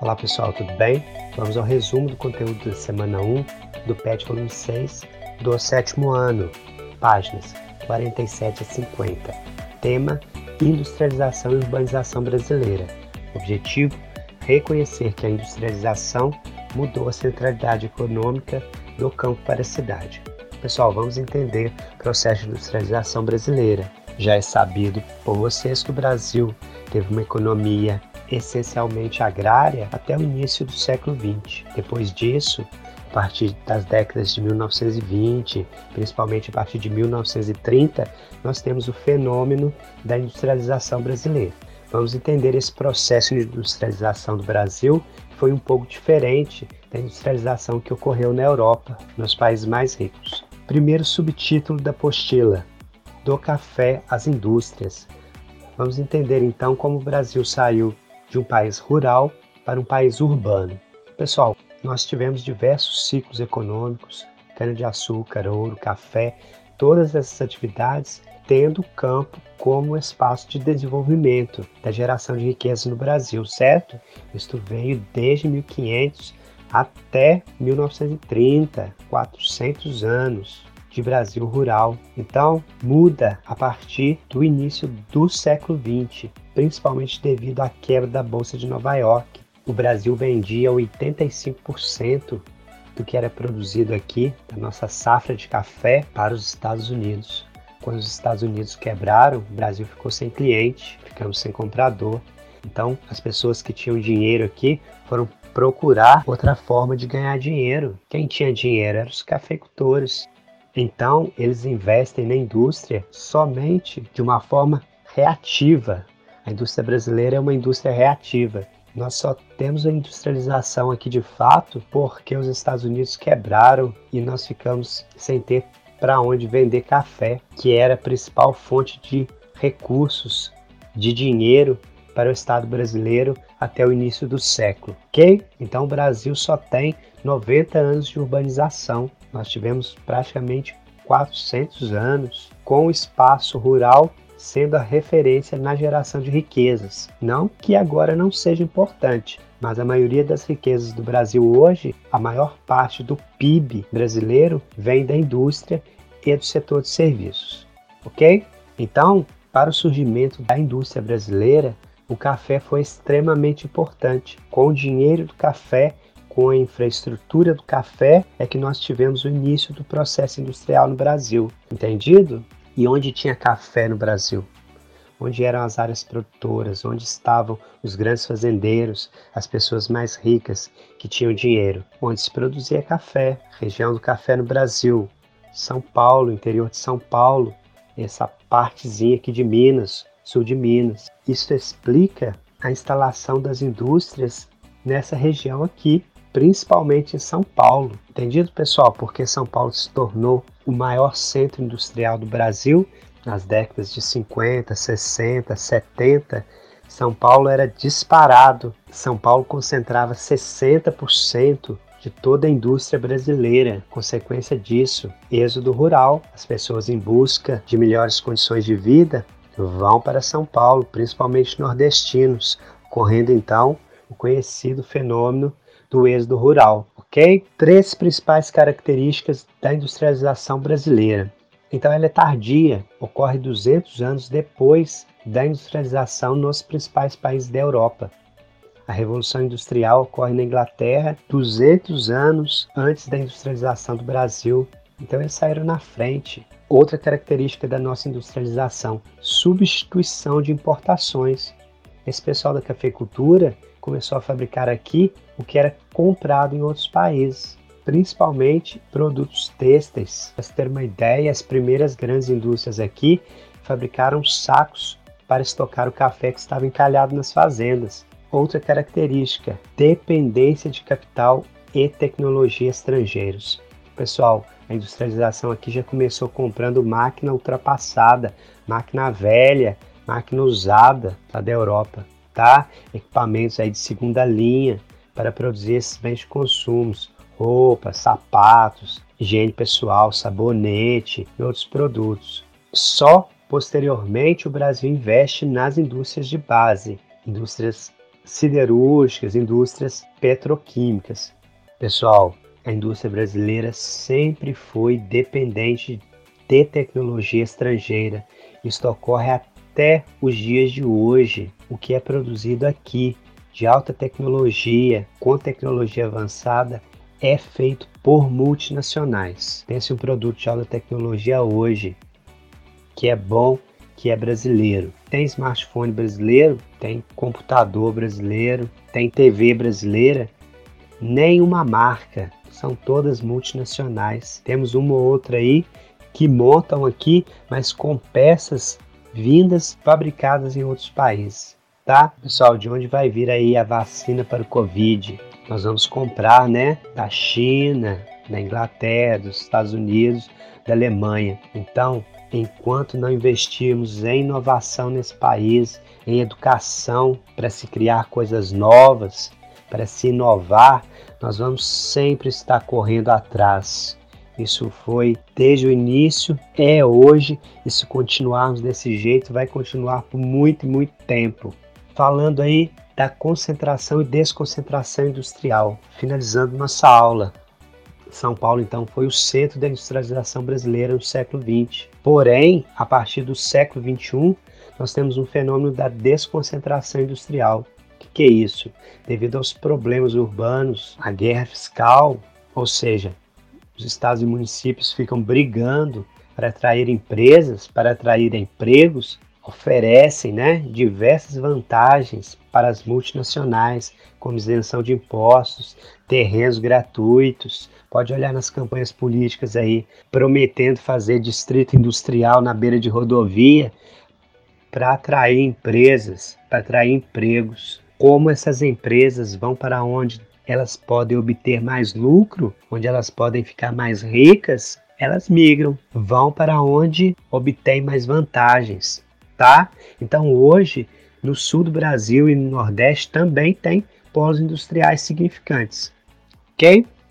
Olá pessoal, tudo bem? Vamos ao resumo do conteúdo da semana 1 do PET volume 6 do sétimo ano, páginas 47 a 50. Tema: Industrialização e urbanização brasileira. Objetivo: reconhecer que a industrialização mudou a centralidade econômica do campo para a cidade. Pessoal, vamos entender o processo de industrialização brasileira. Já é sabido por vocês que o Brasil teve uma economia essencialmente agrária até o início do século XX. Depois disso, a partir das décadas de 1920, principalmente a partir de 1930, nós temos o fenômeno da industrialização brasileira. Vamos entender esse processo de industrialização do Brasil, que foi um pouco diferente da industrialização que ocorreu na Europa, nos países mais ricos. Primeiro subtítulo da apostila: Do café às indústrias. Vamos entender então como o Brasil saiu de um país rural para um país urbano. Pessoal, nós tivemos diversos ciclos econômicos, cana-de-açúcar, ouro, café, todas essas atividades tendo o campo como espaço de desenvolvimento da geração de riqueza no Brasil, certo? Isto veio desde 1500 até 1930, 400 anos de Brasil rural. Então, muda a partir do início do século XX, principalmente devido à quebra da Bolsa de Nova York. O Brasil vendia 85% do que era produzido aqui, da nossa safra de café, para os Estados Unidos. Quando os Estados Unidos quebraram, o Brasil ficou sem cliente, ficamos sem comprador. Então, as pessoas que tinham dinheiro aqui foram procurar outra forma de ganhar dinheiro. Quem tinha dinheiro eram os cafeicultores. Então, eles investem na indústria somente de uma forma reativa. A indústria brasileira é uma indústria reativa. Nós só temos a industrialização aqui de fato porque os Estados Unidos quebraram e nós ficamos sem ter para onde vender café, que era a principal fonte de recursos, de dinheiro para o Estado brasileiro até o início do século, ok? Então o Brasil só tem 90 anos de urbanização nós tivemos praticamente 400 anos com o espaço rural sendo a referência na geração de riquezas. Não que agora não seja importante, mas a maioria das riquezas do Brasil hoje, a maior parte do PIB brasileiro vem da indústria e do setor de serviços. Ok? Então, para o surgimento da indústria brasileira, o café foi extremamente importante. Com o dinheiro do café, com a infraestrutura do café é que nós tivemos o início do processo industrial no Brasil, entendido? E onde tinha café no Brasil? Onde eram as áreas produtoras, onde estavam os grandes fazendeiros, as pessoas mais ricas que tinham dinheiro, onde se produzia café, região do café no Brasil, São Paulo, interior de São Paulo, essa partezinha aqui de Minas, sul de Minas. Isso explica a instalação das indústrias nessa região aqui, principalmente em São Paulo. Entendido, pessoal? Porque São Paulo se tornou o maior centro industrial do Brasil nas décadas de 50, 60, 70. São Paulo era disparado. São Paulo concentrava 60% de toda a indústria brasileira. Consequência disso, êxodo rural, as pessoas em busca de melhores condições de vida vão para São Paulo, principalmente nordestinos, correndo então o conhecido fenômeno do êxodo rural, ok? Três principais características da industrialização brasileira. Então, ela é tardia, ocorre 200 anos depois da industrialização nos principais países da Europa. A Revolução Industrial ocorre na Inglaterra 200 anos antes da industrialização do Brasil. Então, eles saíram na frente. Outra característica da nossa industrialização: substituição de importações. Esse pessoal da cafeicultura começou a fabricar aqui o que era comprado em outros países, principalmente produtos têxteis. Para ter uma ideia, as primeiras grandes indústrias aqui fabricaram sacos para estocar o café que estava encalhado nas fazendas. Outra característica: dependência de capital e tecnologia estrangeiros. Pessoal, a industrialização aqui já começou comprando máquina ultrapassada, máquina velha, máquina usada lá da Europa tá? Equipamentos aí de segunda linha para produzir esses bens de consumo, roupas, sapatos, higiene pessoal, sabonete e outros produtos. Só posteriormente o Brasil investe nas indústrias de base, indústrias siderúrgicas, indústrias petroquímicas. Pessoal, a indústria brasileira sempre foi dependente de tecnologia estrangeira. Isso ocorre até os dias de hoje. O que é produzido aqui de alta tecnologia, com tecnologia avançada, é feito por multinacionais. Pense um produto de alta tecnologia hoje que é bom, que é brasileiro. Tem smartphone brasileiro, tem computador brasileiro, tem TV brasileira. Nenhuma marca, são todas multinacionais. Temos uma ou outra aí que montam aqui, mas com peças vindas fabricadas em outros países, tá? Pessoal, de onde vai vir aí a vacina para o Covid? Nós vamos comprar, né, da China, da Inglaterra, dos Estados Unidos, da Alemanha. Então, enquanto não investirmos em inovação nesse país, em educação para se criar coisas novas, para se inovar, nós vamos sempre estar correndo atrás. Isso foi desde o início, é hoje, e se continuarmos desse jeito, vai continuar por muito, muito tempo. Falando aí da concentração e desconcentração industrial, finalizando nossa aula. São Paulo, então, foi o centro da industrialização brasileira no século XX. Porém, a partir do século XXI, nós temos um fenômeno da desconcentração industrial. O que, que é isso? Devido aos problemas urbanos, a guerra fiscal, ou seja, os estados e municípios ficam brigando para atrair empresas, para atrair empregos, oferecem né, diversas vantagens para as multinacionais, como isenção de impostos, terrenos gratuitos. Pode olhar nas campanhas políticas aí, prometendo fazer distrito industrial na beira de rodovia para atrair empresas, para atrair empregos. Como essas empresas vão para onde elas podem obter mais lucro, onde elas podem ficar mais ricas, elas migram, vão para onde obtêm mais vantagens, tá? Então hoje no sul do Brasil e no Nordeste também tem polos industriais significantes, ok?